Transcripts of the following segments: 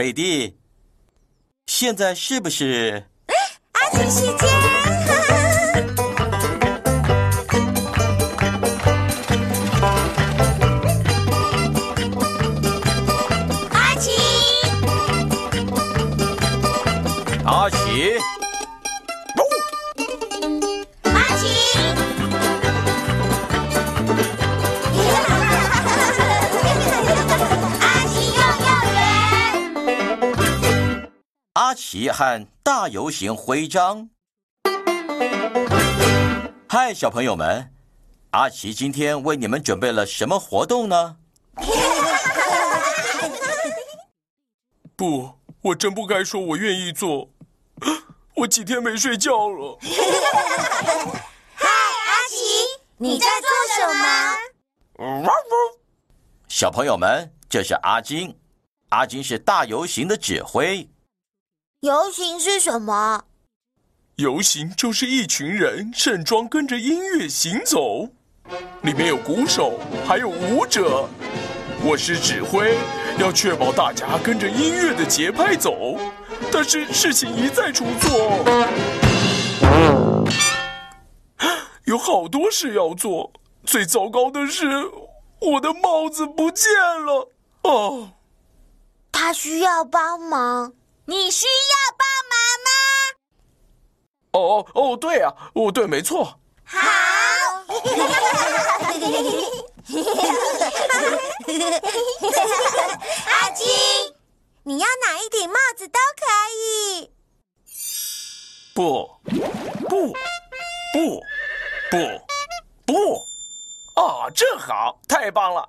北地，现在是不是？阿奇时间。阿奇，阿奇，阿奇和大游行徽章。嗨，小朋友们，阿奇今天为你们准备了什么活动呢？不，我真不该说我愿意做。我几天没睡觉了。嗨，阿奇，你在做什么？小朋友们，这是阿金，阿金是大游行的指挥。游行是什么？游行就是一群人盛装跟着音乐行走，里面有鼓手，还有舞者。我是指挥，要确保大家跟着音乐的节拍走。但是事情一再出错，有好多事要做。最糟糕的是，我的帽子不见了。哦，他需要帮忙，你需要帮忙吗哦哦，对啊，哦对，没错。好。阿金，你要哪一顶帽子都可以。不，不，不，不，不！啊，正好，太棒了！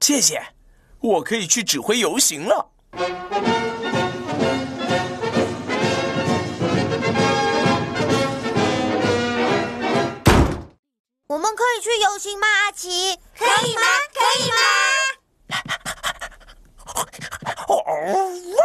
谢谢，我可以去指挥游行了。我们可以去游行吗，阿奇？可以吗？可以吗？耶！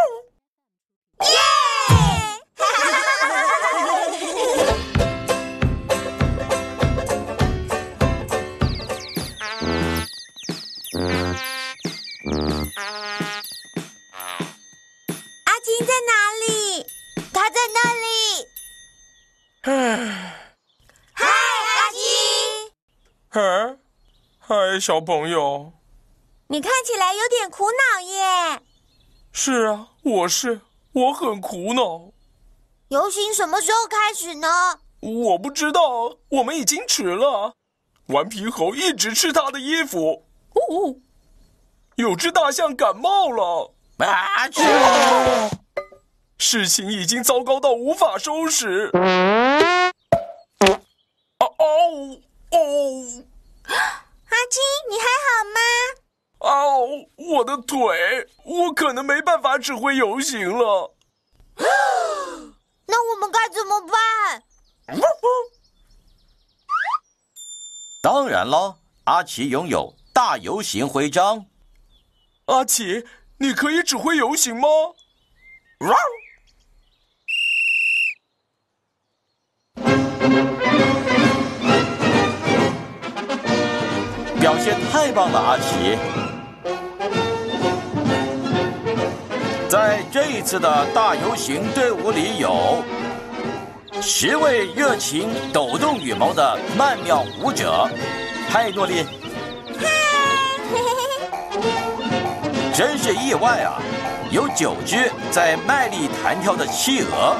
嗨，小朋友。你看起来有点苦恼耶。是啊，我是，我很苦恼。游行什么时候开始呢？我不知道，我们已经迟了。顽皮猴一直吃他的衣服。呜、呜，有只大象感冒了。阿奇，事情已经糟糕到无法收拾。哦哦哦阿金，你还好吗？哦！我的腿，我可能没办法指挥游行了。那我们该怎么办？当然了，阿奇拥有大游行徽章。阿奇，你可以指挥游行吗？表现太棒了，阿奇！这一次的大游行队伍里有十位热情、抖动羽毛的曼妙舞者。嗨，诺丽，真是意外啊！有九只在卖力弹跳的企鹅，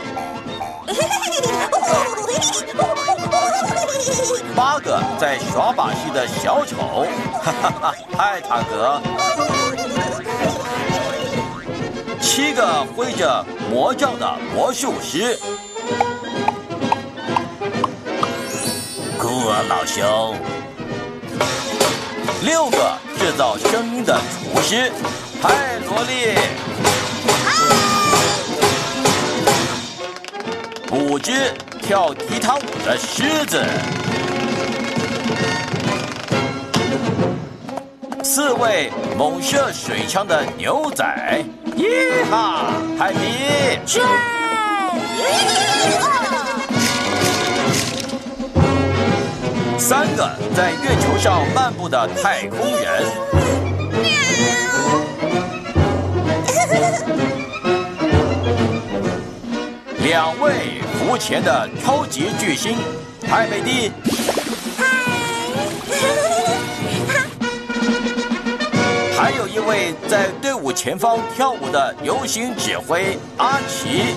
八个在耍把戏的小丑，哈哈哈！嗨，塔格。七个挥着魔杖的魔术师，孤儿，老兄！六个制造声音的厨师，嗨，萝莉！五只跳踢踏舞的狮子，四位猛射水枪的牛仔，一哈，海迪，是。三个在月球上漫步的太空人。两位浮潜的超级巨星，海美蒂。嗨。还有一位在队伍前方跳舞的游行指挥阿奇。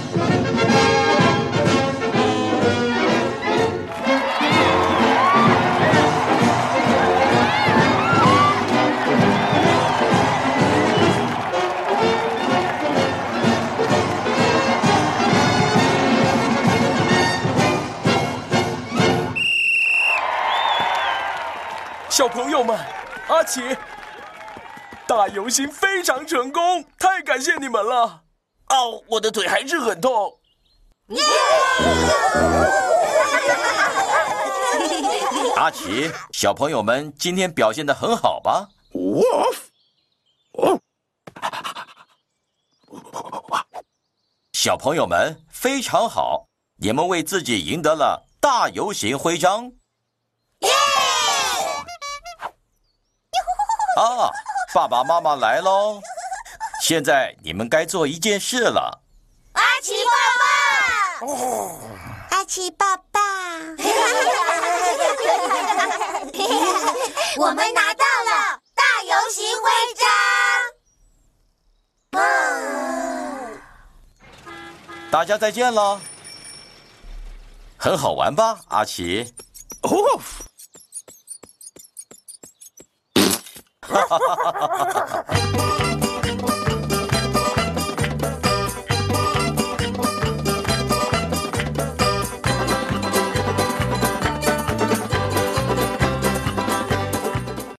小朋友们，阿奇，大游行非常成功，太感谢你们了！哦，我的腿还是很痛。阿奇，小朋友们今天表现的很好吧？小朋友们非常好，你们为自己赢得了大游行徽章。啊，爸爸妈妈来喽！现在你们该做一件事了。阿奇爸爸，阿奇爸爸，我们拿到了大游行徽章。大家再见了，很好玩吧，阿奇？哦。哈哈哈哈哈哈！